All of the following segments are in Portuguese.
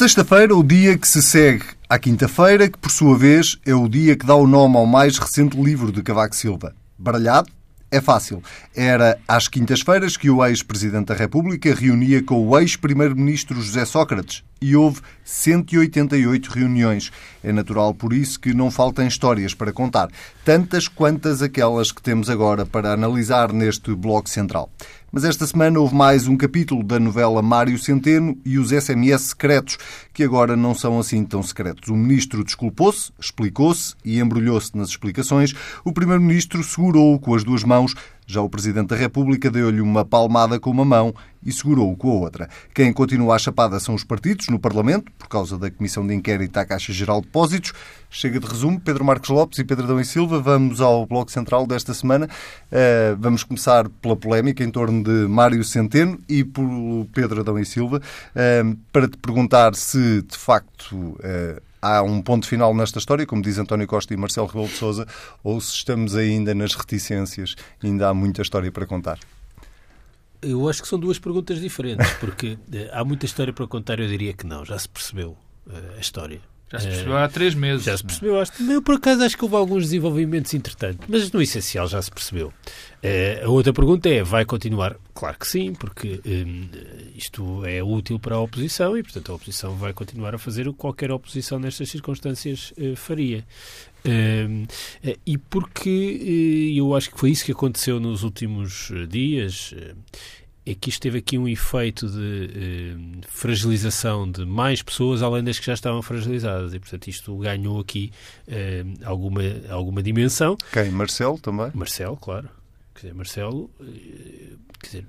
Sexta-feira, o dia que se segue à quinta-feira, que por sua vez é o dia que dá o nome ao mais recente livro de Cavaco Silva. Baralhado? É fácil. Era às quintas-feiras que o ex-presidente da República reunia com o ex-primeiro-ministro José Sócrates e houve 188 reuniões. É natural por isso que não faltem histórias para contar, tantas quantas aquelas que temos agora para analisar neste bloco central. Mas esta semana houve mais um capítulo da novela Mário Centeno e os SMS secretos, que agora não são assim tão secretos. O ministro desculpou-se, explicou-se e embrulhou-se nas explicações. O primeiro-ministro segurou-o com as duas mãos já o Presidente da República deu-lhe uma palmada com uma mão e segurou-o com a outra. Quem continua a chapada são os partidos no Parlamento, por causa da Comissão de Inquérito à Caixa Geral de Depósitos. Chega de resumo. Pedro Marcos Lopes e Pedro Adão e Silva, vamos ao Bloco Central desta semana. Uh, vamos começar pela polémica em torno de Mário Centeno e por Pedro Adão e Silva, uh, para te perguntar se, de facto, uh, há um ponto final nesta história, como diz António Costa e Marcelo Rebelo de Sousa, ou se estamos ainda nas reticências, ainda há muita história para contar? Eu acho que são duas perguntas diferentes, porque eh, há muita história para contar, eu diria que não, já se percebeu uh, a história. Já se percebeu há três meses. Já se percebeu. Acho, eu, por acaso, acho que houve alguns desenvolvimentos entretanto, mas no essencial já se percebeu. Uh, a outra pergunta é: vai continuar? Claro que sim, porque um, isto é útil para a oposição e, portanto, a oposição vai continuar a fazer o que qualquer oposição nestas circunstâncias uh, faria. Uh, e porque eu acho que foi isso que aconteceu nos últimos dias é que isto teve aqui um efeito de eh, fragilização de mais pessoas além das que já estavam fragilizadas e, portanto, isto ganhou aqui eh, alguma, alguma dimensão. Quem? Marcelo também? Marcelo, claro. Quer dizer, Marcelo, eh, quer dizer,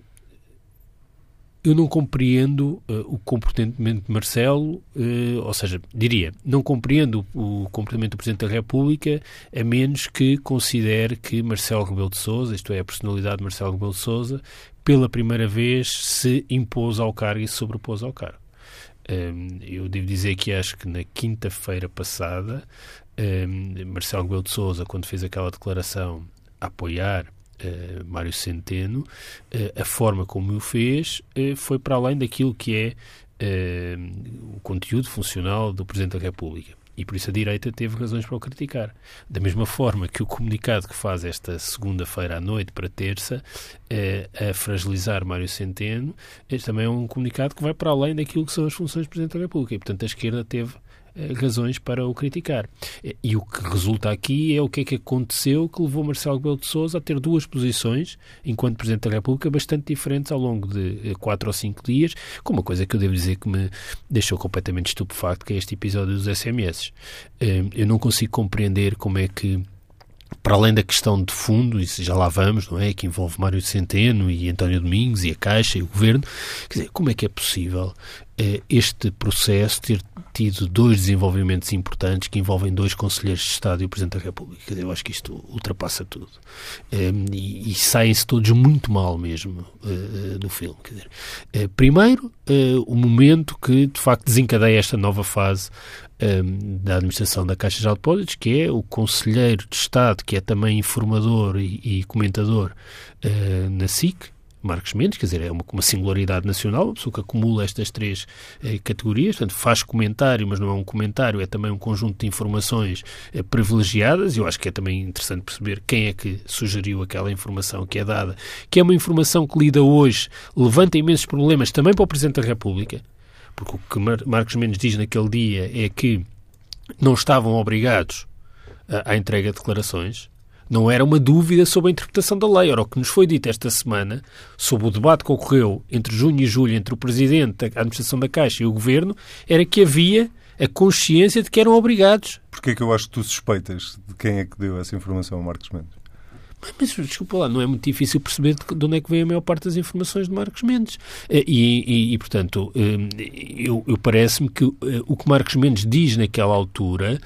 eu não compreendo uh, o comportamento de Marcelo, uh, ou seja, diria, não compreendo o, o, comportamento do Presidente da República a menos que considere que Marcelo Rebelo de Sousa, isto é, a personalidade de Marcelo Rebelo de Sousa, pela primeira vez se impôs ao cargo e se sobrepôs ao cargo. Um, eu devo dizer que acho que na quinta-feira passada, um, Marcelo Rebelo de Sousa, quando fez aquela declaração a apoiar uh, Mário Centeno, uh, a forma como o fez uh, foi para além daquilo que é o conteúdo funcional do Presidente da República. E por isso a direita teve razões para o criticar. Da mesma forma que o comunicado que faz esta segunda-feira à noite para terça a fragilizar Mário Centeno, este também é um comunicado que vai para além daquilo que são as funções do Presidente da República. E, portanto, a esquerda teve eh, razões para o criticar. E o que resulta aqui é o que é que aconteceu que levou Marcelo Rebelo de Sousa a ter duas posições, enquanto Presidente da República, bastante diferentes ao longo de eh, quatro ou cinco dias, com uma coisa que eu devo dizer que me deixou completamente estupefacto, que é este episódio dos SMS. Eh, eu não consigo compreender como é que para além da questão de fundo, e já lá vamos, não é? Que envolve Mário Centeno e António Domingos e a Caixa e o Governo, quer dizer, como é que é possível eh, este processo ter tido dois desenvolvimentos importantes que envolvem dois conselheiros de Estado e o Presidente da República. Eu acho que isto ultrapassa tudo. Um, e, saem-se todos muito mal mesmo do filme. Quer dizer, uh, primeiro, o momento que de facto desencadeia esta nova fase um, da administração da Caixa de Depósitos, que é o conselheiro de Estado, que é também informador e comentador na SIC, Marcos Mendes, quer dizer, é uma, uma singularidade nacional, uma pessoa que acumula estas três eh, categorias, portanto, faz comentário, mas não é um comentário, é também um conjunto de informações eh, privilegiadas, e eu acho que é também interessante perceber quem é que sugeriu aquela informação que é dada, que é uma informação que lida hoje, levanta imensos problemas também para o Presidente da República, porque o que Mar Marcos Mendes diz naquele dia é que não estavam obrigados à entrega de declarações, não era uma dúvida sobre a interpretação da lei. Ora, o que nos foi dito esta semana, sobre o debate que ocorreu entre junho e julho entre o Presidente, a Administração da Caixa e o Governo, era que havia a consciência de que eram obrigados. Porquê é que eu acho que tu suspeitas de quem é que deu essa informação a Marcos Mendes? Mas, desculpa lá, não é muito difícil perceber de onde é que vem a maior parte das informações de Marcos Mendes. Eh, e, e, e portanto, eh, eu, eu parece-me que eh, o que Marcos Mendes diz naquela altura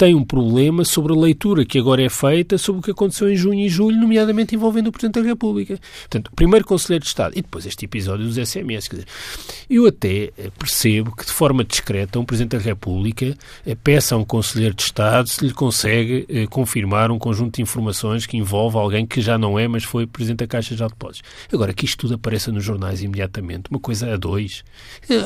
tem um problema sobre a leitura que agora é feita sobre o que aconteceu em junho e julho, nomeadamente envolvendo o Presidente da República. Portanto, primeiro Conselheiro de Estado e depois este episódio dos SMS. Quer dizer, eu até eh, percebo que, de forma discreta, um Presidente da República eh, peça a um Conselheiro de Estado se lhe consegue eh, confirmar um conjunto de informações que envolve alguém que já não é, mas foi Presidente da Caixa de Depósitos. Agora, que isto tudo apareça nos jornais imediatamente, uma coisa a dois.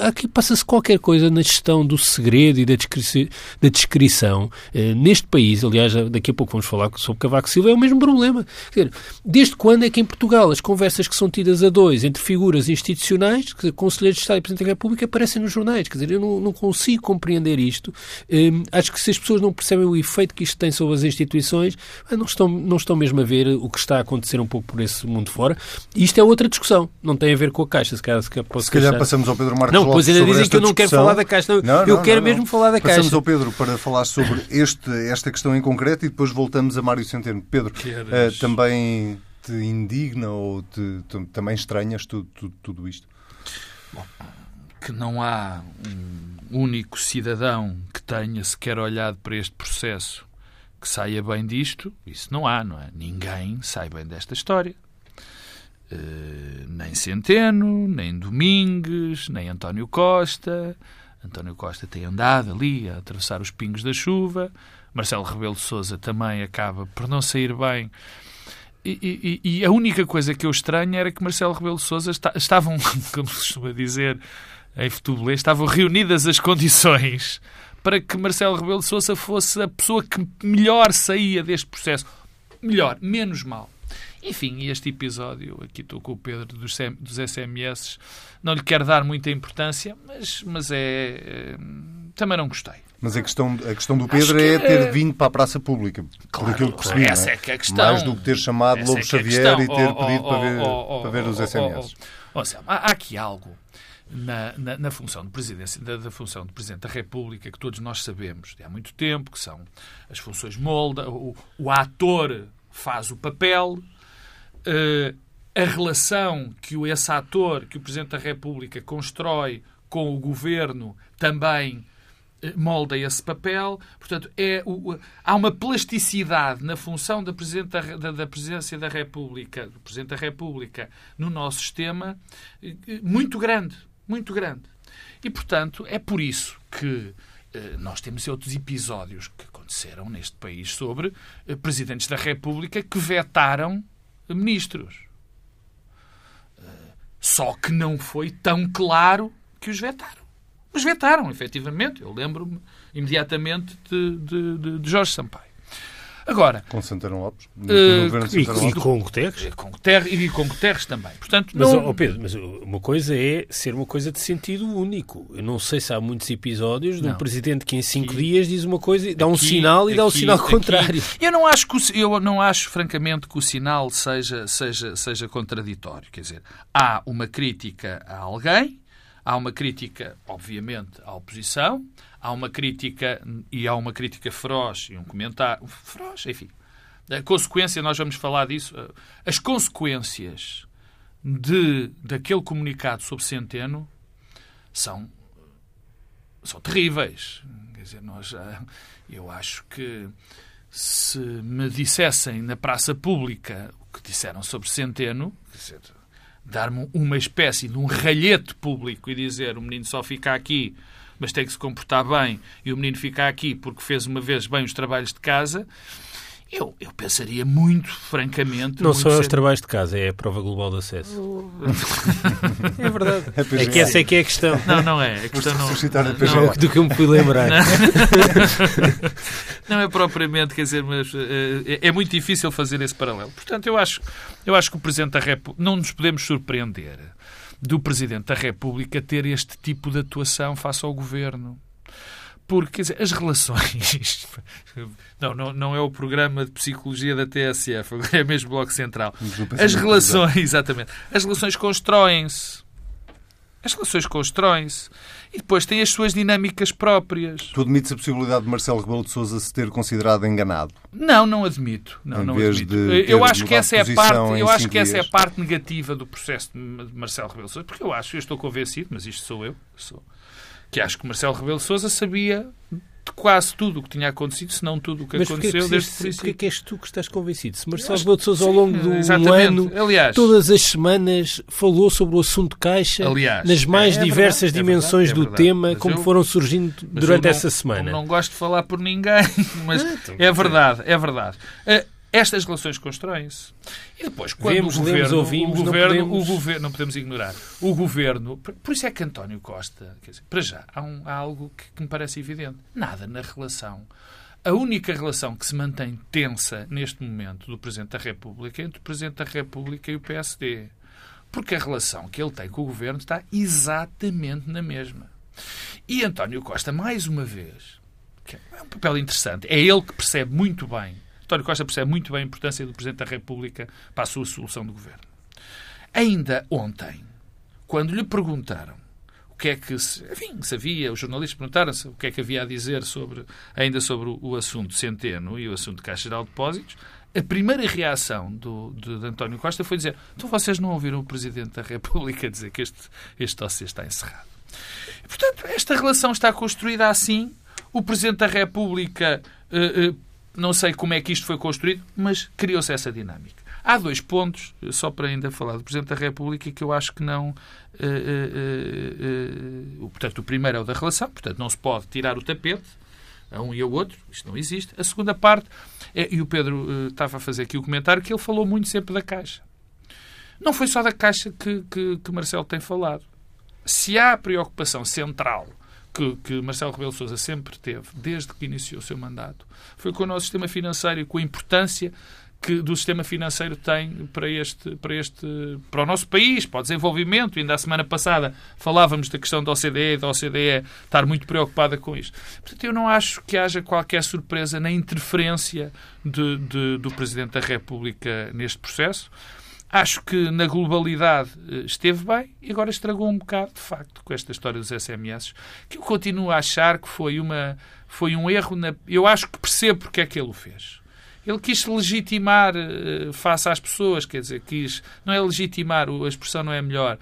Aqui passa-se qualquer coisa na gestão do segredo e da, descri da descrição. Neste país, aliás, daqui a pouco vamos falar sobre Cavaco Silva, é o mesmo problema. Quer dizer, desde quando é que em Portugal as conversas que são tidas a dois entre figuras institucionais, Conselheiros de Estado e Presidente da República, aparecem nos jornais? Quer dizer, eu não, não consigo compreender isto. Hum, acho que se as pessoas não percebem o efeito que isto tem sobre as instituições, não estão, não estão mesmo a ver o que está a acontecer um pouco por esse mundo fora. E isto é outra discussão, não tem a ver com a Caixa. Se calhar, se calhar, se calhar passamos ao Pedro Marcos Não, pois ainda dizem que eu não discussão. quero falar da Caixa. Não, não, eu quero mesmo falar da Caixa. Passamos ao Pedro para falar sobre este, esta questão em concreto e depois voltamos a Mário Centeno. Pedro, uh, também te indigna ou te, te, também estranhas tudo, tudo, tudo isto? Bom, que não há um único cidadão que tenha sequer olhado para este processo que saia bem disto, isso não há, não é? Ninguém sai bem desta história. Uh, nem Centeno, nem Domingues, nem António Costa. António Costa tem andado ali a atravessar os pingos da chuva. Marcelo Rebelo de Sousa também acaba por não sair bem. E, e, e, a única coisa que eu estranho era que Marcelo Rebelo de Sousa está, estavam, como se costuma dizer em futebolês, estavam reunidas as condições para que Marcelo Rebelo de Sousa fosse a pessoa que melhor saía deste processo. Melhor, menos mal. Enfim, este episódio, aqui estou com o Pedro dos, dos SMS, não lhe quero dar muita importância, mas, mas é, é também não gostei. Mas a questão, a questão do Pedro é ter vindo para a praça pública, claro, por aquilo que percebi. Essa é, é que é a questão. Mais do que ter chamado essa Lobo é Xavier e ter oh, pedido oh, para ver, oh, para ver os SMS. Oh, oh, há aqui algo na, na, na, função de presidência, da, da, função de Presidente da República que todos nós sabemos de há muito tempo, que são as funções molda, o, o ator faz o papel, uh, a relação que esse ator, que o Presidente da República constrói com o governo também eh, molda esse papel. Portanto, é o, há uma plasticidade na função da, Presidente da, da, Presidência da República, do Presidente da República no nosso sistema eh, muito grande. Muito grande. E, portanto, é por isso que eh, nós temos outros episódios que aconteceram neste país sobre presidentes da República que vetaram ministros. Só que não foi tão claro que os vetaram. Mas vetaram, efetivamente. Eu lembro-me imediatamente de, de, de, Jorge Sampaio. Agora, com Santana Lopes, uh, e, e, com Guterres. Com Guterres e com Guterres também. Portanto, mas, não... oh Pedro, mas uma coisa é ser uma coisa de sentido único. Eu não sei se há muitos episódios de um presidente que em cinco aqui, dias diz uma coisa, dá um aqui, sinal e aqui, dá um sinal contrário. Eu não acho que o, eu não acho francamente que o sinal seja seja seja contraditório. Quer dizer, há uma crítica a alguém Há uma crítica, obviamente, à oposição, há uma crítica e há uma crítica feroz e um comentário feroz, enfim. A consequência, nós vamos falar disso, as consequências de, daquele comunicado sobre Centeno são, são terríveis. Quer dizer, nós, eu acho que se me dissessem na praça pública o que disseram sobre Centeno, quer dizer, dar-me uma espécie de um ralhete público e dizer o menino só fica aqui, mas tem que se comportar bem, e o menino fica aqui porque fez uma vez bem os trabalhos de casa, eu, eu pensaria muito, francamente. Não muito são os trabalhos de casa, é a prova global de acesso. é verdade. É, é que essa é que é a questão. Não, não é. A questão não, não, do que eu me fui lembrar. Não, não é propriamente, quer dizer, mas é, é, muito difícil fazer esse paralelo. Portanto, eu acho, eu acho que o Presidente da República. Não nos podemos surpreender do Presidente da República ter este tipo de atuação face ao governo porque quer dizer, as relações. Não, não, não é o programa de psicologia da TSF, é mesmo Bloco Central. As relações, exatamente. As relações constroem-se. As relações constroem-se. E depois têm as suas dinâmicas próprias. Tu admites a possibilidade de Marcelo Rebelo de Sousa se ter considerado enganado? Não, não admito. Não, não admito. eu acho que essa é a parte, eu acho que essa é a parte negativa do processo de Marcelo Rebelo de Sousa, porque eu acho, eu estou convencido, mas isto sou eu, sou que acho que Marcelo Rebelo Sousa sabia de quase tudo o que tinha acontecido, se não tudo o que Mas aconteceu desde o princípio. porquê que és tu que estás convencido? Se Marcelo Rebelo de Sousa ao longo do, exatamente. ano, Aliás- todas as semanas, falou sobre o assunto Caixa Aliás, nas mais é- é diversas verdade, é dimensões verdade, é do tema, Mas como eu- foram surgindo durante não- essa semana. Não gosto de falar por ninguém, mas então, é verdade, é verdade. Eh, Estas relações constroem-se. E depois, quando Vemos, o lemos, governo, ouvimos, o não governo, podemos- o governo, não podemos ignorar. O governo, por isso é que António Costa, dizer, para já, há, um- há algo que, que me parece evidente. Nada na relação. A única relação que se mantém tensa neste momento do Presidente da República é entre o Presidente da República e o PSD. Porque a relação que ele tem com o governo está exatamente na mesma. E António Costa, mais uma vez, é um papel interessante, é ele que percebe muito bem, António Costa percebe muito bem a importância do Presidente da República para a sua solução do governo. Ainda ontem, quando lhe perguntaram o que é que se, enfim, havia, os jornalistas perguntaram-se o que é que havia a dizer sobre, ainda sobre o, o assunto Centeno e o assunto Caixa Geral de Depósitos, a primeira reação do, de, de António Costa foi dizer então vocês não ouviram o Presidente da República dizer que este, este dossiê está encerrado. E, portanto, esta relação está construída assim. O Presidente da República, eh, eh, não sei como é que isto foi construído, mas criou-se essa dinâmica. Há dois pontos, só para ainda falar do Presidente da República, que eu acho que não. eh, eh, eh, eh, portanto, o primeiro é o da relação, portanto, não se pode tirar o tapete a um e ao outro, isto não existe. A segunda parte, é, e o Pedro eh, estava a fazer aqui o comentário, que ele falou muito sempre da Caixa. Não foi só da Caixa que, que, que Marcelo tem falado. Se há preocupação central que, que Marcelo Rebelo Sousa sempre teve, desde que iniciou o seu mandato, foi com o nosso sistema financeiro e com a importância que do sistema financeiro tem para este, para este, para o nosso país, para o desenvolvimento. Ainda a semana passada falávamos da questão da OCDE da OCDE estar muito preocupada com isto. Portanto, eu não acho que haja qualquer surpresa na interferência de- de- do Presidente da República neste processo. Acho que na globalidade eh, esteve bem e agora estragou um bocado, de facto, com esta história dos SMS, que eu continuo a achar que foi, uma, foi um erro. Na, eu acho que percebo porque é que ele o fez. Ele quis se legitimar eh, face às pessoas, quer dizer, quis. Não é legitimar, a expressão não é melhor.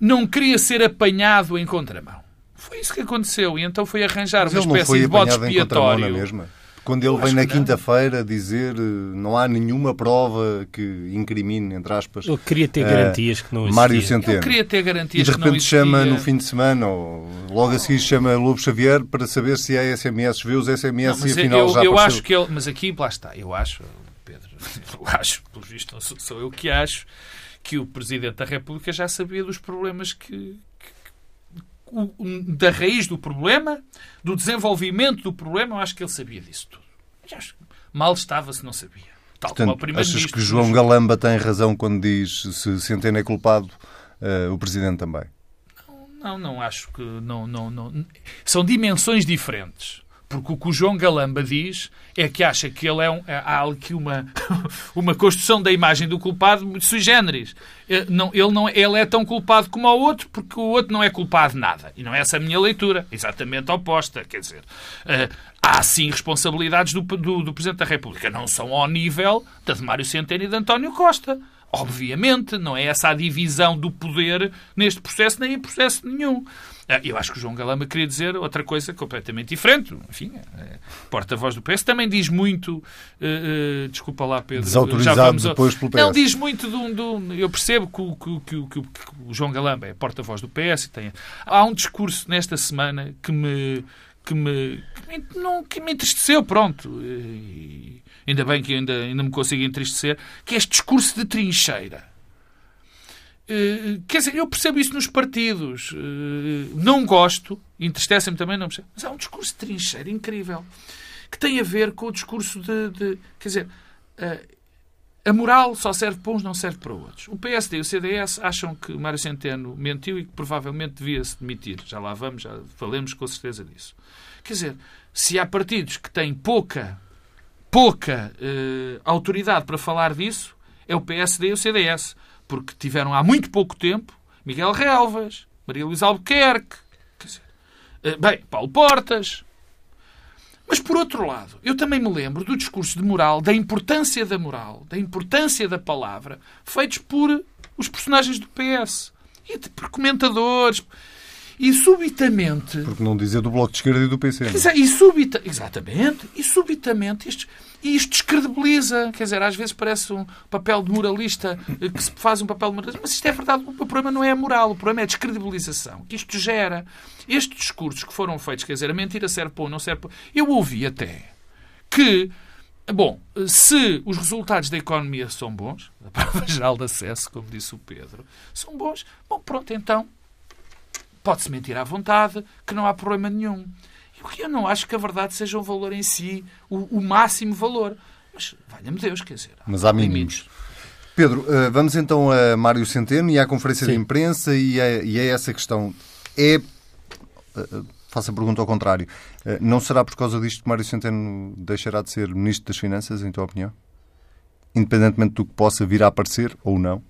Não queria ser apanhado em contramão. Foi isso que aconteceu. E então foi arranjar Mas uma espécie de bode na expiatório. Quando ele Eu vem na não. quinta-feira dizer eh, não há nenhuma prova que incrimine, entre aspas, Ele queria ter eh, garantias que não Mário existiam. Centeno. Ele queria ter E garantias de que não repente chama existia. no fim de semana, ou logo a seguir chama Lobo Xavier para saber se há SMS, vê os Não, SMS mas e afinal eu, já eu apareceu. acho que ele. Mas aqui, lá está, eu acho, Pedro, eu acho, pelo visto, não sou, sou eu que acho, que o Presidente da República já sabia dos problemas que. Da raiz do problema, do desenvolvimento do problema, eu acho que ele sabia disso tudo. Eu acho que mal estava se não sabia. Tal como Portanto, achas Primeiro-Ministro. que João Galamba tem razão quando diz se Centeno é culpado, eh, o Presidente também? Não, não acho que. Não, não, não. São dimensões diferentes. Porque o que o João Galamba diz é que acha que ele é um, há aqui uma, uma construção da imagem do culpado muito sui generis. Eh, Não, ele, não, ele é tão culpado como o outro porque o outro não é culpado de nada. E não é essa a minha leitura. Exatamente oposta. Quer dizer, eh, há sim responsabilidades do, do, do Presidente da República. Não são ao nível da de Mário Centeno e de António Costa. Obviamente, não é essa a divisão do poder neste processo, nem em processo nenhum. Ah, Eu acho que o João Galamba queria dizer outra coisa completamente diferente. Enfim, é, porta-voz do PS também diz muito. eh, eh, desculpa lá, Pedro. Desautorizado já vamos ao- depois pelo PS. Não, diz muito de um. de um- eu percebo que, o- que que que que o João Galamba é porta-voz do PS. Tem, há um discurso nesta semana que me. Que me, que me, não, que me entristeceu, pronto. E ainda bem que ainda, ainda me consigo entristecer, que é este discurso de trincheira. Eh, quer dizer, eu percebo isso nos partidos. Eh, não gosto, entristece-me também, não percebo. Mas há um discurso de trincheira incrível que tem a ver com o discurso de. de- quer dizer, eh, a moral só serve para uns, não serve para outros. O PSD e o CDS acham que Mário Centeno mentiu e que provavelmente devia se demitir. Já lá vamos, já falemos com certeza disso. Quer dizer, se há partidos que têm pouca, pouca eh, autoridade para falar disso, é o PSD e o CDS. Porque tiveram há muito pouco tempo Miguel Relvas, Maria Luísa Albuquerque, quer dizer, eh, bem, Paulo Portas, mas, por outro lado, eu também me lembro do discurso de moral, da importância da moral, da importância da palavra, feitos por os personagens do PS e por comentadores. E subitamente. Porque não dizer do Bloco de Esquerda e do PC. É? E subita, exatamente. E subitamente isto, isto descredibiliza. Quer dizer, às vezes parece um papel de moralista eh, que se faz um papel de moralista. Mas isto é verdade. O problema não é a moral. O problema é a descredibilização que isto gera. Estes discursos que foram feitos, quer dizer, a mentira serve para um, não serve para. Eu ouvi até que Bom, se os resultados da economia são bons, a prova geral de acesso, como disse o Pedro, são bons, bom, pronto, então pode-se mentir à vontade, que não há problema nenhum. Eu não acho que a verdade seja um valor em si, o, o máximo valor. Mas, valha-me Deus, quer dizer, há Mas há mínimos. Pedro, eh, vamos então a Mário Centeno e à conferência Sim. de imprensa e a, e a essa questão. É eh, faço a pergunta ao contrário. Eh, não será por causa disto que Mário Centeno deixará de ser Ministro das Finanças, em tua opinião? Independentemente do que possa vir a aparecer ou não?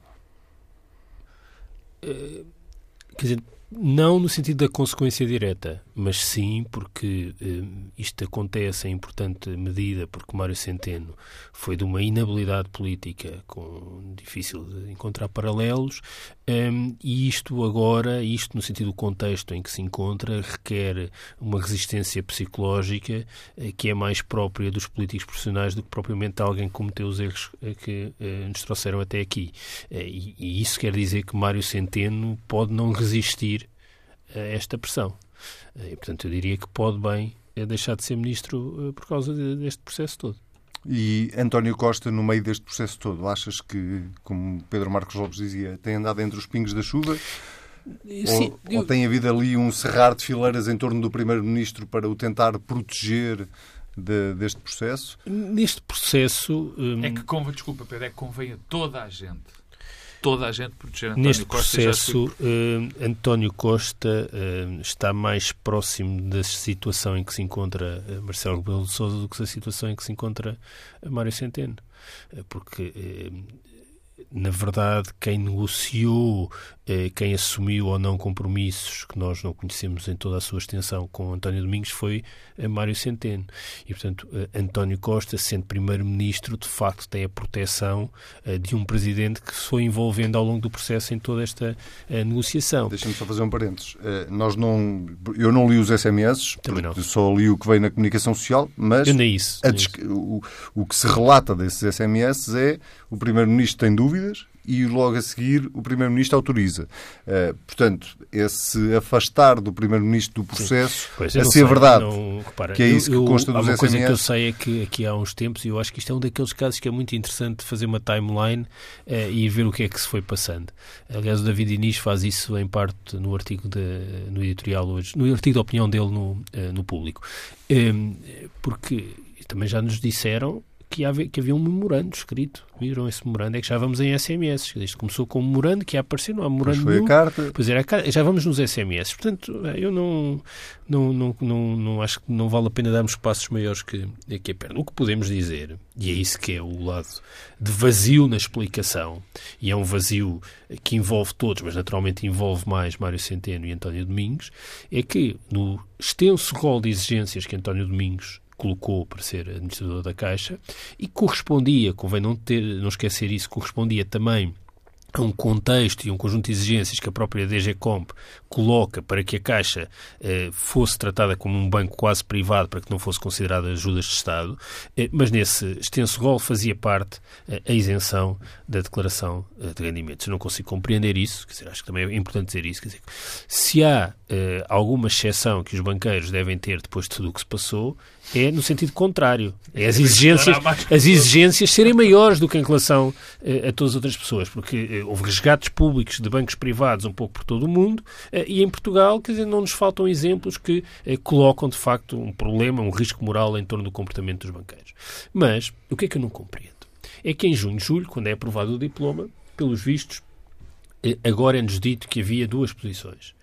Uh, quer dizer, não no sentido da consequência direta, mas sim porque eh, isto acontece em importante medida porque Mário Centeno foi de uma inabilidade política com difícil de encontrar paralelos eh, e isto agora, isto no sentido do contexto em que se encontra, requer uma resistência psicológica eh, que é mais própria dos políticos profissionais do que propriamente de alguém que cometeu os erros eh, que eh, nos trouxeram até aqui. Eh, e, e isso quer dizer que Mário Centeno pode não resistir a esta pressão. E, portanto, eu diria que pode bem eh, deixar de ser ministro eh, por causa deste processo todo. E António Costa, no meio deste processo todo, achas que, como Pedro Marcos Lopes dizia, tem andado entre os pingos da chuva? Sim, ou, eu... ou, tem havido ali um cerrar de fileiras em torno do Primeiro-Ministro para o tentar proteger de, deste processo? Neste processo. Hum... É que convém, desculpa, Pedro, é que convém a toda a gente toda a gente proteger António Neste Costa. Neste processo, uh, António Costa uh, está mais próximo da situação em que se encontra uh, Marcelo Rebelo de Sousa do que da situação em que se encontra Mário Centeno. porque na verdade, quem negociou, eh, quem assumiu ou não compromissos que nós não conhecemos em toda a sua extensão com António Domingos foi eh, Mário Centeno. E, portanto, eh, António Costa, sendo Primeiro-Ministro, de facto tem a proteção de um Presidente que se foi envolvendo ao longo do processo em toda esta negociação. Deixa-me só fazer um parênteses. nós não, eu não li os SMS, Também não. só li o que veio na comunicação social, mas nem isso, isso. O, o que se relata desses SMS é o Primeiro-Ministro tem dúvidas e logo a seguir o Primeiro-Ministro autoriza. Uh, portanto, esse afastar do Primeiro-Ministro do processo, pois, a ser verdade, não, repara, que é isso eu, que consta eu, dos uma SMS. coisa que eu sei é que aqui há uns tempos, e eu acho que isto é um daqueles casos que é muito interessante fazer uma timeline uh, e ver o que é que se foi passando. Aliás, o David Inês faz isso em parte no artigo de, no editorial hoje, no artigo de opinião dele no, uh, no público. Um, porque também já nos disseram que havia, que havia um memorando escrito. Viram esse memorando? É que já vamos em SMS. Isto começou com um memorando que ia aparecer, não há memorando foi nenhum. a carta. Pois era a carta. Já vamos nos SMS. Portanto, eu não, não, não, não, não acho que não vale a pena darmos passos maiores que, que a perna. O que podemos dizer, e é isso que é o lado de vazio na explicação, e é um vazio que envolve todos, mas naturalmente envolve mais Mário Centeno e António Domingos, é que no extenso rol de exigências que António Domingos colocou para ser administrador da Caixa e correspondia, convém não, ter, não esquecer isso, correspondia também a um contexto e um conjunto de exigências que a própria DGComp coloca para que a Caixa eh, fosse tratada como um banco quase privado, para que não fosse considerada ajudas de Estado, eh, mas nesse extenso rol fazia parte eh, a isenção da declaração eh, de rendimentos. Eu não consigo compreender isso, quer dizer, acho que também é importante dizer isso. Quer dizer, se há eh, alguma exceção que os banqueiros devem ter depois de tudo o que se passou, é no sentido contrário. É as exigências, as exigências serem maiores do que em relação eh, a todas as outras pessoas, porque eh, houve resgates públicos de bancos privados um pouco por todo o mundo eh, e em Portugal, quer dizer, não nos faltam exemplos que colocam de facto um problema, um risco moral em torno do comportamento dos banqueiros. Mas o que é que eu não compreendo? É que em junho, julho, quando é aprovado o diploma, pelos vistos, agora é-nos dito que havia duas posições.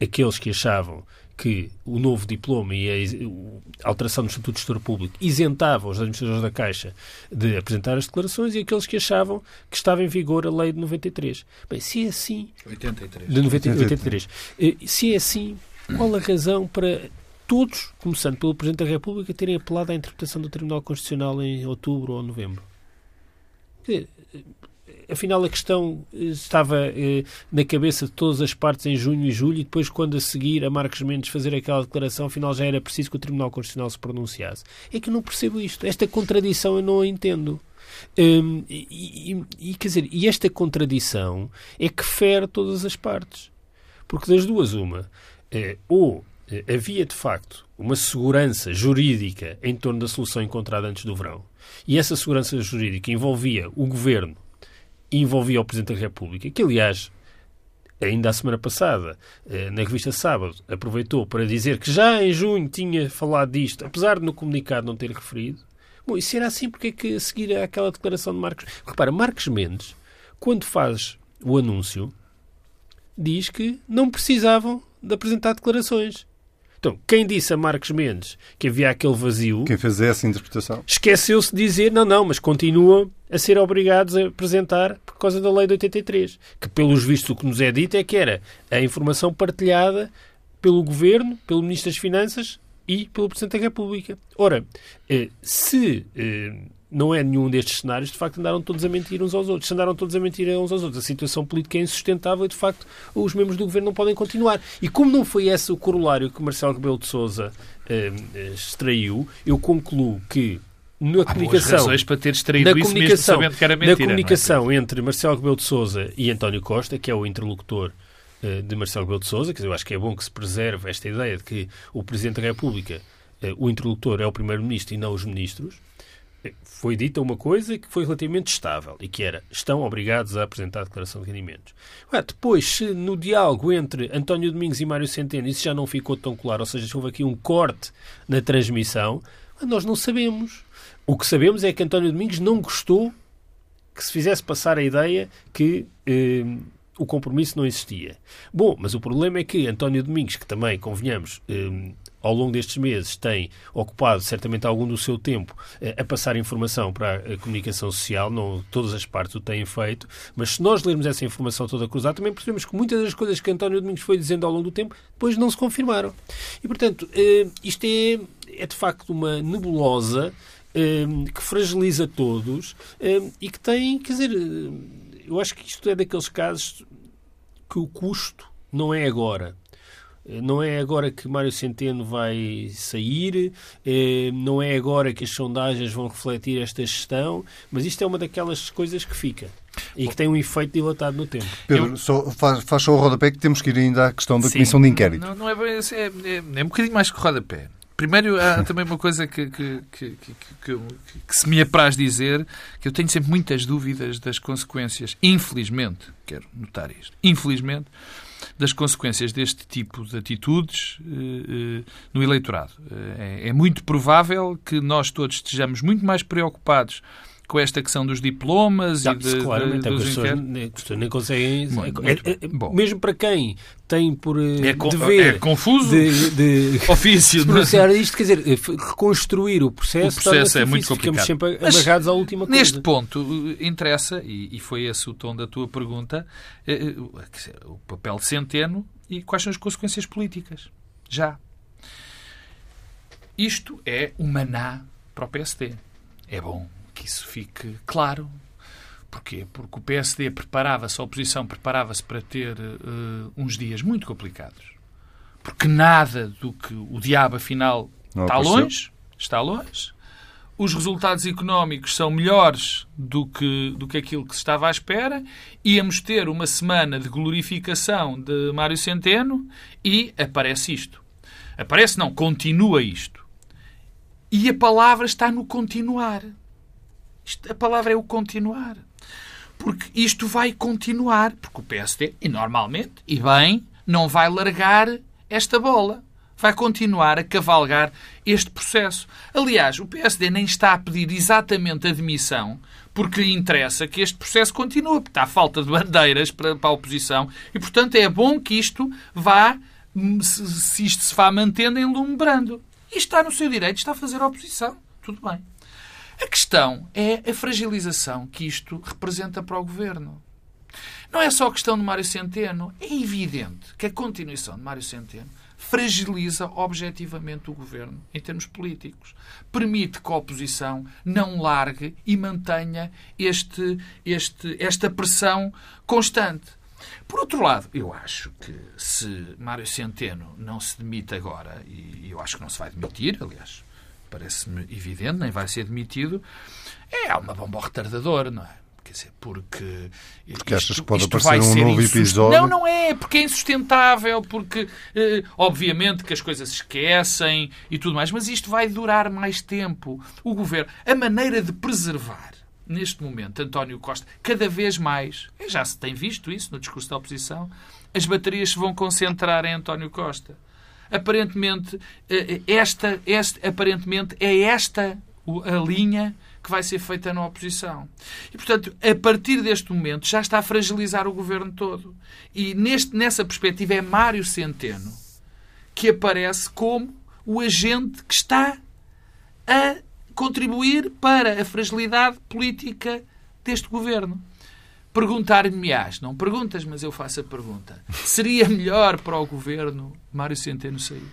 Aqueles que achavam que o novo diploma e a alteração do Estatuto de Gestor Público isentavam os administradores da Caixa de apresentar as declarações e aqueles que achavam que estava em vigor a lei de 93. Bem, se é assim... 83. De 90, 83. Eh, se é assim, qual a razão para todos, começando pelo Presidente da República, terem apelado à interpretação do Tribunal Constitucional em outubro ou novembro? Quer dizer, afinal a questão estava eh, na cabeça de todas as partes em junho e julho e depois quando a seguir a Marcos Mendes fazer aquela declaração, afinal já era preciso que o Tribunal Constitucional se pronunciasse. É que não percebo isto. Esta contradição eu não a entendo. Um, e, e, e, quer dizer, e esta contradição é que fere todas as partes. Porque das duas, uma, é, ou havia de facto uma segurança jurídica em torno da solução encontrada antes do verão, e essa segurança jurídica envolvia o governo envolvia o Presidente da República, que aliás ainda a semana passada, eh, na revista Sábado, aproveitou para dizer que já em junho tinha falado disto, apesar de no comunicado não ter referido. Bom, e se era assim, porque é que a seguir àquela declaração de Marcos... Repara, Marcos Mendes, quando faz o anúncio, diz que não precisavam de apresentar declarações. Então, quem disse a Marcos Mendes que havia aquele vazio. Quem fez essa interpretação? Esqueceu-se de dizer, não, não, mas continuam a ser obrigados a apresentar por causa da lei de 83. Que, pelos vistos, o que nos é dito é que era a informação partilhada pelo Governo, pelo Ministro das Finanças e pelo Presidente da República. Ora, eh, se eh, não é nenhum destes cenários, de facto andaram todos a mentir uns aos outros. Se andaram todos a mentir uns aos outros, a situação política é insustentável e, de facto, os membros do governo não podem continuar. E como não foi esse o corolário que Marcelo Rebelo de Sousa eh, extraiu, eu concluo que na comunicação, para ter extraído na comunicação, mesmo que era mentira, na é? comunicação é? entre Marcelo Rebelo de Sousa e António Costa, que é o interlocutor eh, de Marcelo Rebelo de Sousa, que eu acho que é bom que se preserve esta ideia de que o Presidente da República, eh, o interlocutor é o Primeiro-Ministro e não os Ministros, foi dita uma coisa que foi relativamente estável e que era estão obrigados a apresentar a declaração de rendimentos. Ué, depois, se no diálogo entre António Domingos e Mário Centeno isso já não ficou tão claro, ou seja, se houve aqui um corte na transmissão, nós não sabemos. O que sabemos é que António Domingos não gostou que se fizesse passar a ideia que eh, o compromisso não existia. Bom, mas o problema é que António Domingos, que também, convenhamos, eh, ao longo destes meses tem ocupado certamente algum do seu tempo eh, a passar informação para a comunicação social, não todas as partes o têm feito, mas se nós lermos essa informação toda cruzada, também percebemos que muitas das coisas que António Domingos foi dizendo ao longo do tempo depois não se confirmaram. E, portanto, eh, isto é, é de facto uma nebulosa eh, que fragiliza todos e que tem, quer dizer, eu acho que isto é daqueles casos que o custo não é agora. Não é agora que Mário Centeno vai sair, eh, não é agora que as sondagens vão refletir esta gestão, mas isto é uma daquelas coisas que fica e que tem um efeito dilatado no tempo. Pedro, Eu... só, faz, faz só o rodapé que temos que ir ainda à questão da Sim, comissão de inquérito. Não, não é, é, é, é um bocadinho mais que o rodapé. Primeiro, há também uma coisa que, que, que, que, que se me apraz dizer, que eu tenho sempre muitas dúvidas das consequências, infelizmente, quero notar isto, infelizmente, das consequências deste tipo de atitudes uh, uh, no eleitorado. Uh, é, é muito provável que nós todos estejamos muito mais preocupados com esta questão dos diplomas e de, claramente, de, é dos as pessoas nem, conseguem... Muito, é, é, é mesmo para quem tem por é, dever... É confuso de, de ofício. De pronunciar isto, quer dizer, reconstruir o processo... O processo é muito complicado. Ficamos sempre Mas, amarrados à última coisa. Neste ponto, interessa, e, e foi esse o tom da tua pergunta, é, o papel de Centeno e quais são as consequências políticas. Já. Isto é o maná para o PSD. É bom que isso fique claro. Porquê? Porque o PSD preparava-se, a oposição preparava-se para ter uh, uns dias muito complicados. Porque nada do que o diabo, afinal, Não está apareceu. longe. Está longe. Os resultados económicos são melhores do que, do que aquilo que se estava à espera. Íamos ter uma semana de glorificação de Mário Centeno e aparece isto. Aparece, não, continua isto. E a palavra está no continuar. A palavra é o continuar. Porque isto vai continuar, porque o PSD, e normalmente, e bem, não vai largar esta bola. Vai continuar a cavalgar este processo. Aliás, o PSD nem está a pedir exatamente a demissão porque lhe interessa que este processo continue, porque está falta de bandeiras para, para a oposição e, portanto, é bom que isto vá, se, se isto se vá mantendo, enlumbrando. E está no seu direito, está a fazer a oposição. Tudo bem. A questão é a fragilização que isto representa para o governo. Não é só a questão de Mário Centeno. É evidente que a continuação de Mário Centeno fragiliza objetivamente o governo em termos políticos. Permite que a oposição não largue e mantenha este, este, esta pressão constante. Por outro lado, eu acho que se Mário Centeno não se demite agora, e eu acho que não se vai demitir, aliás, parece-me evidente, nem vai ser demitido, é uma bomba retardadora, não é? Quer dizer, porque. Porque achas que pode aparecer um novo episódio? Não, não é, porque é insustentável, porque eh, obviamente que as coisas se esquecem e tudo mais, mas isto vai durar mais tempo. O governo, a maneira de preservar neste momento António Costa, cada vez mais, já se tem visto isso no discurso da oposição, as baterias se vão concentrar em António Costa. Aparentemente, eh, eh, esta, esta, aparentemente é esta a linha que vai ser feita na oposição. E, portanto, a partir deste momento já está a fragilizar o governo todo. E neste, nessa perspectiva é Mário Centeno que aparece como o agente que está a contribuir para a fragilidade política deste governo. Perguntar-me-ás, não perguntas, mas eu faço a pergunta: seria melhor para o governo Mário Centeno sair?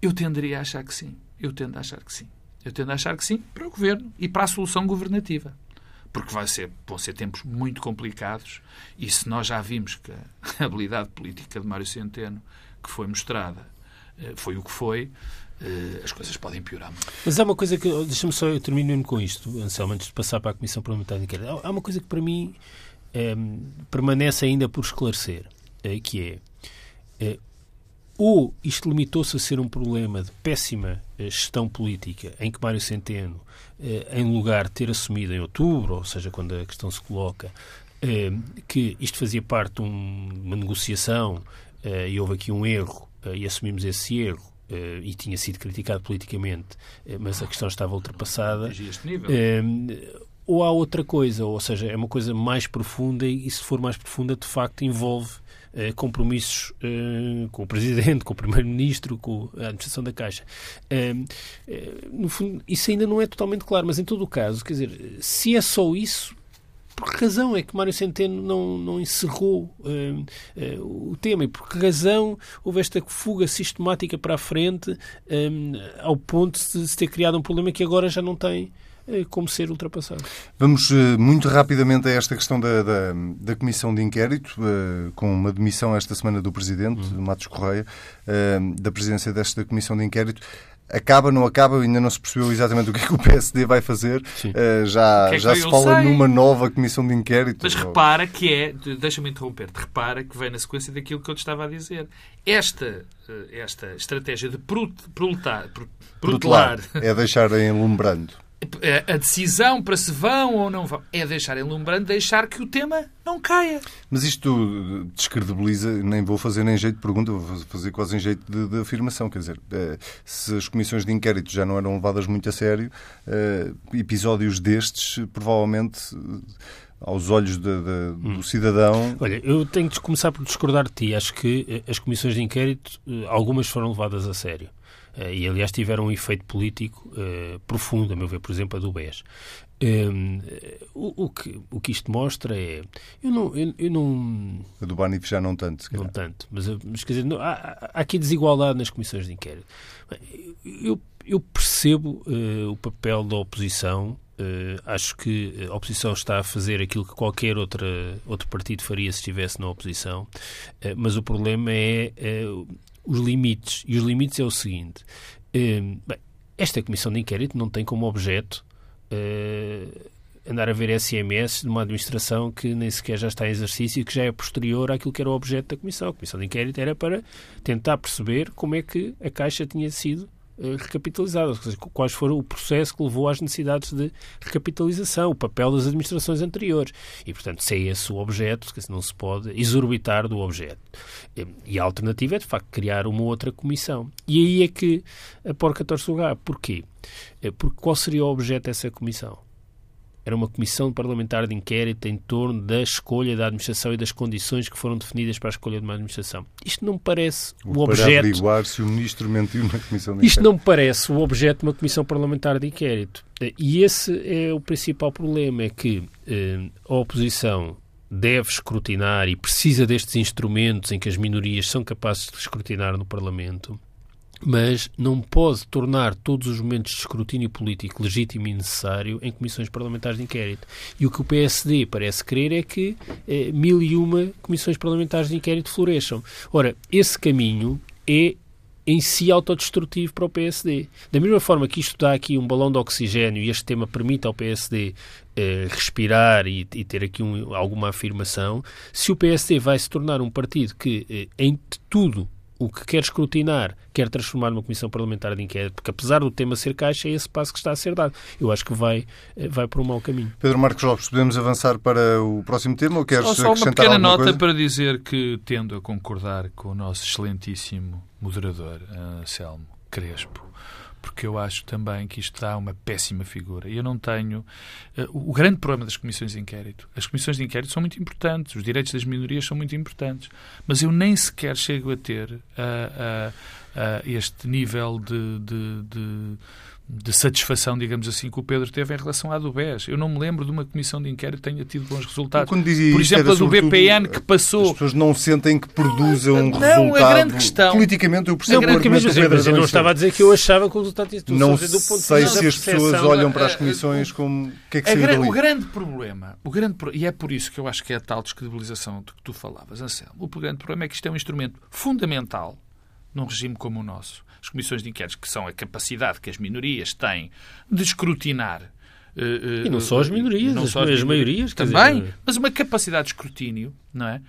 Eu tenderia a achar que sim. Eu tendo a achar que sim. Eu tendo a achar que sim, para o governo e para a solução governativa. Porque vai ser, vão ser tempos muito complicados e se nós já vimos que a habilidade política de Mário Centeno, que foi mostrada, eh, foi o que foi, as coisas podem piorar. Mas há uma coisa que. Deixa-me só, eu termino mesmo com isto, Anselmo, antes de passar para a Comissão Parlamentar de Inquérito. Há uma coisa que para mim é, permanece ainda por esclarecer, é, que é, é ou isto limitou-se a ser um problema de péssima eh, gestão política, em que Mário Centeno, eh, em lugar de ter assumido em outubro, ou seja, quando a questão se coloca, eh, que isto fazia parte de uma negociação e houve aqui um erro e assumimos esse erro, e tinha sido criticado politicamente, mas a questão estava ultrapassada. Ou há outra coisa, ou seja, é uma coisa mais profunda e, se for mais profunda, de facto envolve eh, compromissos eh, com o Presidente, com o Primeiro-Ministro, com a Administração da Caixa. Eh, no fundo, isso ainda não é totalmente claro, mas em todo o caso, quer dizer, se é só isso, por que razão é que Mário Centeno não, não encerrou uh, uh, o tema? E por que razão houve esta fuga sistemática para a frente um, ao ponto de se ter criado um problema que agora já não tem é como ser ultrapassado. Vamos eh, muito rapidamente a esta questão da, da, da Comissão de Inquérito, eh, com uma demissão esta semana do Presidente, uhum. Matos Correia, eh, da presidência desta Comissão de Inquérito. Acaba, não acaba, ainda não se percebeu exatamente o que é que o PSD vai fazer. Uh, já que é que já se fala sei? numa nova comissão de inquérito. Mas repara que é, deixa-me interromper-te, repara que vem na sequência daquilo que eu te estava a dizer. Esta, esta estratégia de protelar, protelar é deixar enlumbrando a decisão para se vão ou não vão é deixar enlumbrando, deixar que o tema não caia. Mas isto descredibiliza, nem vou fazer nem jeito de pergunta, vou fazer quase em jeito de, de afirmação. Quer dizer, eh, se as comissões de inquérito já não eram levadas muito a sério, eh, episódios destes provavelmente aos olhos de, de, do hum. cidadão. Olha, eu tenho de começar por discordar de ti. Acho que eh, as comissões de inquérito, algumas foram levadas a sério. Eh, e, aliás, tiveram um efeito político uh, profundo, a meu ver, por exemplo, a do BES. Um, ehm, o, o, que, o que isto mostra é. Eu não. Eu, eu não a do Banif já não tanto. Não tanto. Mas, mas quer dizer, não, há, há, aqui desigualdade nas comissões de inquérito. Eu, eu percebo uh, o papel da oposição. Uh, acho que a oposição está a fazer aquilo que qualquer outra, outro partido faria se estivesse na oposição, uh, mas o problema é os limites. E os limites é o seguinte: uh, bem, esta comissão de inquérito não tem como objeto uh, andar a ver SMS de uma administração que nem sequer já está em exercício e que já é posterior àquilo que era o objeto da comissão. A comissão de inquérito era para tentar perceber como é que a Caixa tinha sido eh, recapitalizadas, quais foram o processo que levou às necessidades de recapitalização, o papel das administrações anteriores. E, portanto, se é esse o objeto, não se pode exorbitar do objeto. E a alternativa é, de facto, criar uma outra comissão. E aí é que a porca torce o gado. Porquê? Eh, porque qual seria o objeto dessa comissão? Era uma comissão parlamentar de inquérito em torno da escolha da administração e das condições que foram definidas para a escolha de uma administração. Isto não me parece o, o objeto. Para averiguar se o ministro mentiu na comissão de inquérito. Isto não me parece o objeto de uma comissão parlamentar de inquérito. E esse é o principal problema: é que eh, a oposição deve escrutinar e precisa destes instrumentos em que as minorias são capazes de escrutinar no Parlamento, mas não pode tornar todos os momentos de escrutínio político legítimo e necessário em comissões parlamentares de inquérito. E o que o PSD parece querer é que eh, mil e uma comissões parlamentares de inquérito floresçam. Ora, esse caminho é em si autodestrutivo para o PSD. Da mesma forma que isto dá aqui um balão de oxigênio e este tema permite ao PSD eh, respirar e, e, ter aqui um, alguma afirmação, se o PSD vai se tornar um partido que, eh, em tudo o que quer escrutinar, quer transformar numa comissão parlamentar de inquérito, porque apesar do tema ser caixa, é esse passo que está a ser dado. Eu acho que vai, eh, vai por um mau caminho. Pedro Marcos Lopes, podemos avançar para o próximo tema ou queres só acrescentar uma pequena nota coisa? para dizer que tendo a concordar com o nosso excelentíssimo moderador, Anselmo Crespo, porque eu acho também que isto dá uma péssima figura. E eu não tenho. Uh, o grande problema das comissões de inquérito. As comissões de inquérito são muito importantes, os direitos das minorias são muito importantes, mas eu nem sequer chego a ter uh, uh, este nível de, de, de de satisfação, digamos assim, que o Pedro teve em relação à do BES. Eu não me lembro de uma comissão de inquérito que tenha tido bons resultados. Por exemplo, a do BPN que passou. As pessoas não sentem que produzem um não, resultado. A grande questão. Politicamente, eu percebo não, porque mesmo, mas eu, eu não estava a dizer que eu achava que o resultado tinha Não do ponto sei se as pessoas olham para as comissões como. O que é que gra dali? O grande problema, o grande, e é por isso que eu acho que é a tal descredibilização de que tu falavas, Anselmo, o grande problema é que isto é um instrumento fundamental num regime como o nosso as comissões de inquéritos, que são a capacidade que as minorias têm de escrutinar. Uh, e não só as minorias, não as, só as, as maiorias. Também, dizer... mas uma capacidade de escrutínio, não é?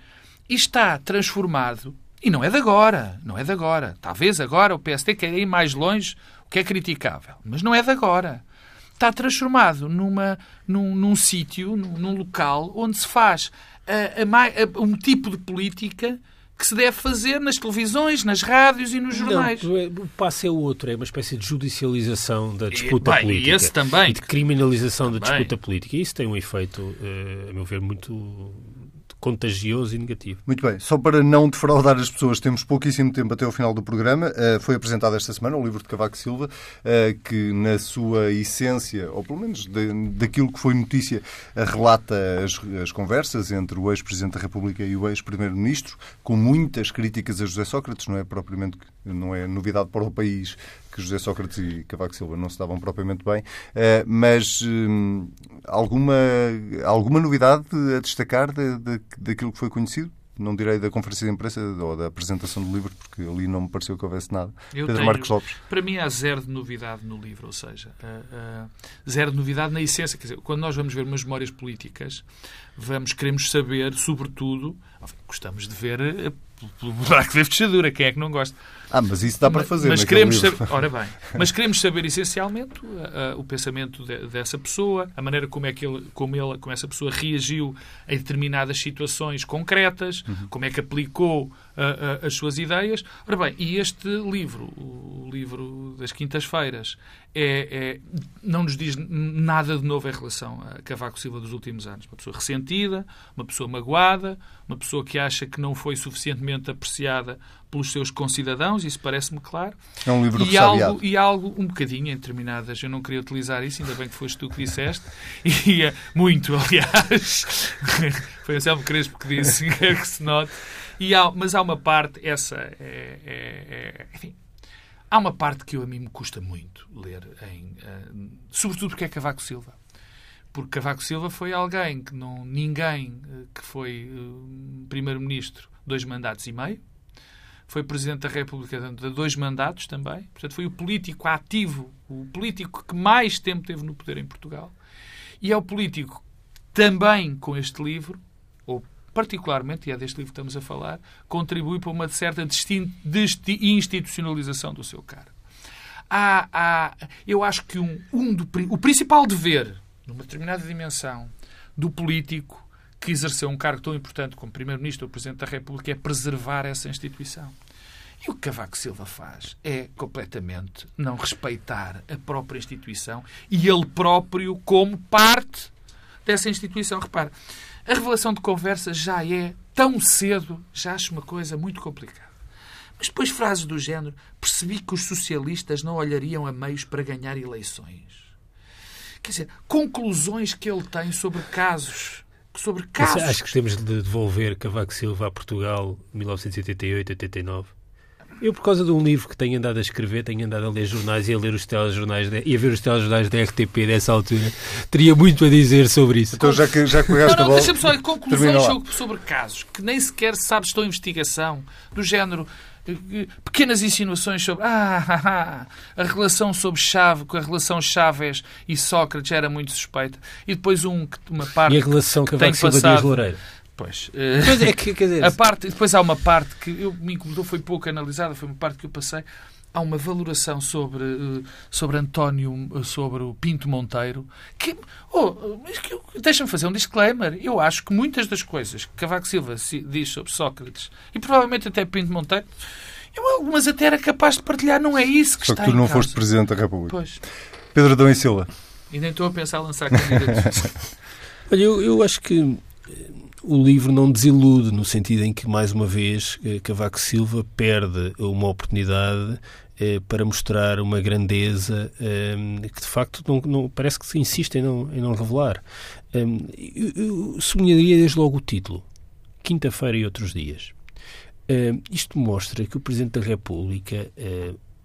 E está transformado, e não é de agora, não é de agora. Talvez agora o PSD queira ir mais longe, o que é criticável, mas não é de agora. Está transformado numa, num, num sítio, num, num, local onde se faz a, a, a, um tipo de política que se deve fazer nas televisões, nas rádios e nos jornais. Não, o passo é o outro, é uma espécie de judicialização da disputa e, bem, política. E esse também. E de criminalização também. da disputa política. E isso tem um efeito, eh, a meu ver, muito contagioso e negativo. Muito bem. Só para não defraudar as pessoas, temos pouquíssimo tempo até ao final do programa. Uh, foi apresentado esta semana o livro de Cavaco Silva, uh, que na sua essência, ou pelo menos de, daquilo que foi notícia, uh, relata as, as, conversas entre o ex-presidente da República e o ex-primeiro-ministro, com muitas críticas a José Sócrates, não é propriamente não é novidade para o país que José Sócrates e Cavaco Silva não se davam propriamente bem, eh, mas hum, alguma, alguma novidade a destacar de, de, daquilo que foi conhecido? não direi da conferência de imprensa ou da apresentação do livro, porque ali não me pareceu que houvesse nada. Eu Pedro tenho, Marcos Lopes. Para mim há zero de novidade no livro, ou seja, uh, uh, zero de novidade na essência. Quer dizer, quando nós vamos ver umas memórias políticas, vamos, queremos saber, sobretudo, gostamos de ver pelo buraco da fechadura, quem é que não gosta? Ah, mas isso dá para fazer. Mas queremos saber, ora bem, mas queremos saber essencialmente uh, uh, o pensamento de, dessa pessoa, a maneira como é que ele, como ele, como essa pessoa reagiu a determinadas situações concretas, uhum. como é que aplicou uh, as suas ideias. Ora bem, e este livro, o livro das quintas-feiras, é, é, não nos diz nada de novo em relação a Cavaco Silva dos últimos anos. Uma pessoa ressentida, uma pessoa magoada, uma pessoa que acha que não foi suficientemente apreciada pelos seus concidadãos, isso parece-me claro. É um livro e algo, e algo um bocadinho em determinadas, eu não queria utilizar isso, ainda bem que foste tu que disseste, e é muito, aliás, foi o Anselmo Crespo que disse, que se note, e há, mas há uma parte, essa é, é, é enfim, há uma parte que eu, a mim me custa muito ler, em, uh, sobretudo porque é Cavaco Silva. Porque Cavaco Silva foi alguém que não ninguém eh, que foi primeiro-ministro dois mandatos e meio. Foi presidente da República de dois mandatos também. Portanto foi o político ativo o político que mais tempo teve no poder em Portugal. E é o político também com este livro ou particularmente e é deste livro que estamos a falar contribui para uma certa institucionalização do seu cargo. Há, há eu acho que um, um do, o principal dever numa determinada dimensão, do político que exerceu um cargo tão importante como Primeiro-Ministro ou Presidente da República é preservar essa instituição. E o que Cavaco Silva faz é completamente não respeitar a própria instituição e ele próprio como parte dessa instituição. Repara, a revelação de conversa já é tão cedo, já acho uma coisa muito complicada. Mas depois frases do género, percebi que os socialistas não olhariam a meios para ganhar eleições. Quer dizer, conclusões que ele tem sobre casos sobre casos. Acho que temos de devolver Cavaco Silva a Portugal 1988-89. Eu, por causa de um livro que tenho andado a escrever, tenho andado a ler jornais e a ler os telejornais de, e a ver os telejornais da RTP dessa altura, teria muito a dizer sobre isso. Então, já que, já que pegaste não, não, a bola... deixa-me só conclusões sobre, casos que nem sequer se sabe estão em investigação, do género pequenas insinuações sobre ah, ah, ah, a relação sobre Chave, com a relação Chaves e Sócrates era muito suspeita. E depois um, uma parte e a relação que, que tem passado... Dias Loureiro. Pois. Pois é que, quer dizer... a parte, depois há uma parte que eu, me incomodou, foi pouco analisada, foi uma parte que eu passei. Há uma valoração sobre, sobre António, sobre o Pinto Monteiro, que. Oh, Deixa-me fazer um disclaimer. Eu acho que muitas das coisas que Cavaco Silva diz sobre Sócrates, e provavelmente até Pinto Monteiro, eu algumas até era capaz de partilhar, não é isso que Só está que tu não causa. foste Presidente da República. Pois. Pedro Adão e Silva. E nem estou a pensar em lançar candidatos. Olha, eu, eu acho que o livro não desilude, no sentido em que, mais uma vez, eh, Cavaco Silva perde uma oportunidade eh, para mostrar uma grandeza eh, que, de facto, não, não, parece que insiste em não, em não revelar. Eu, eu sublinharia desde logo o título. Quinta-feira e outros dias. Isto mostra que o Presidente da República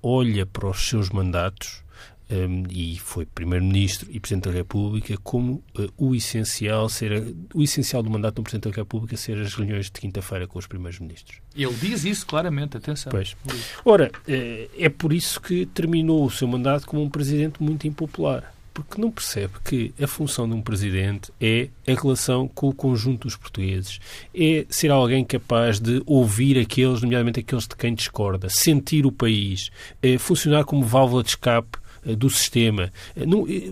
olha para os seus mandatos um, e foi Primeiro-Ministro e Presidente da República, como uh, o essencial ser o essencial do mandato do Presidente da República ser as reuniões de quinta-feira com os Primeiros-Ministros. Ele diz isso claramente, atenção. Pois. Ora, uh, é por isso que terminou o seu mandato como um Presidente muito impopular. Porque não percebe que a função de um presidente é a relação com o conjunto dos portugueses. É ser alguém capaz de ouvir aqueles, nomeadamente aqueles de quem discorda, sentir o país, é funcionar como válvula de escape do sistema.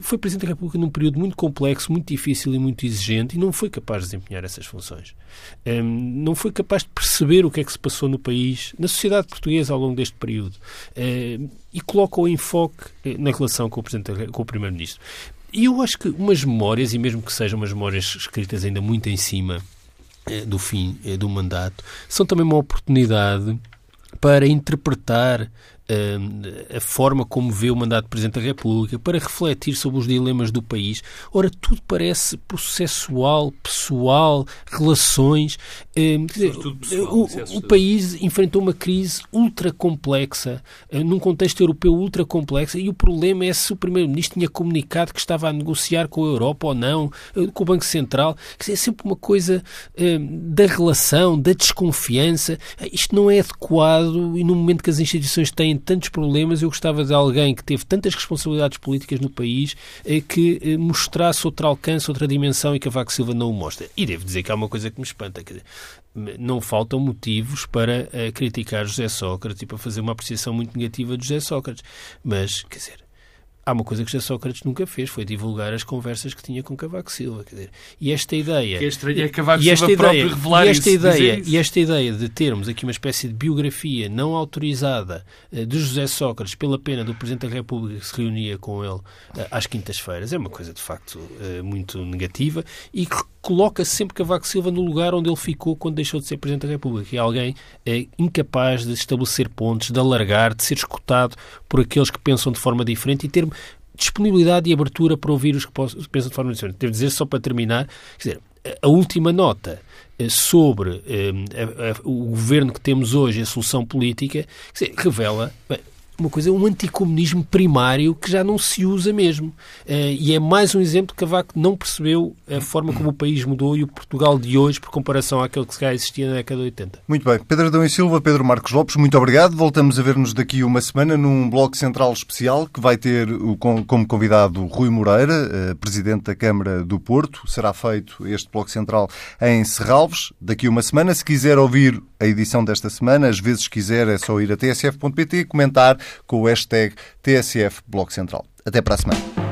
Foi Presidente da República num período muito complexo, muito difícil e muito exigente e não foi capaz de desempenhar essas funções. Não foi capaz de perceber o que é que se passou no país, na sociedade portuguesa ao longo deste período. E coloca o enfoque na relação com o, Presidente, com o Primeiro-Ministro. E eu acho que umas memórias, e mesmo que sejam umas memórias escritas ainda muito em cima do fim do mandato, são também uma oportunidade para interpretar a forma como vê o mandato de Presidente da República, para refletir sobre os dilemas do país. Ora, tudo parece processual, pessoal, relações. pessoal, o, o, país enfrentou uma crise ultra complexa, num contexto europeu ultra complexo, e o problema é se o Primeiro-Ministro tinha comunicado que estava a negociar com a Europa ou não, com o Banco Central. Quer dizer, é sempre uma coisa da relação, da desconfiança. Isto não é adequado e no momento que as instituições têm tantos problemas, eu gostava de alguém que teve tantas responsabilidades políticas no país eh, que eh, mostrasse outro alcance, outra dimensão e que a Vaca Silva não o mostra. E devo dizer que há uma coisa que me espanta, quer dizer, não faltam motivos para uh, criticar José Sócrates e para fazer uma apreciação muito negativa de José Sócrates. Mas, quer dizer, há uma coisa que José Sócrates nunca fez, foi divulgar as conversas que tinha com Cavaco Silva. Quer dizer, e esta ideia... Que é estranho é Cavaco Silva ideia, próprio revelar e esta isso, ideia, isso. E esta ideia de termos aqui uma espécie de biografia não autorizada uh, de José Sócrates pela pena do Presidente da República que se reunia com ele uh, às quintas-feiras é uma coisa, de facto, uh, muito negativa e que coloca sempre Cavaco Silva no lugar onde ele ficou quando deixou de ser Presidente da República, é alguém incapaz de estabelecer pontos, de alargar, de ser escutado por aqueles que pensam de forma diferente e ter disponibilidade e abertura para ouvir os que pensam de forma diferente. Devo dizer, só para terminar, dizer, a última nota eh, sobre eh, a, a, o governo que temos hoje, a solução política, dizer, revela bem, uma coisa, um anticomunismo primário que já não se usa mesmo. Uh, e é mais um exemplo que Cavaco não percebeu a forma como o país mudou e o Portugal de hoje por comparação àquele que já existia na década de 80. Muito bem. Pedro Adão e Silva, Pedro Marcos Lopes, muito obrigado. Voltamos a ver-nos daqui uma semana num Bloco Central especial que vai ter como convidado Rui Moreira, uh, Presidente da Câmara do Porto. Será feito este Bloco Central em Serralves. Daqui uma semana, se quiser ouvir a edição desta semana, às vezes quiser é só ir a tsf.pt e comentar com o hashtag TSF Bloco Central. Até para a semana.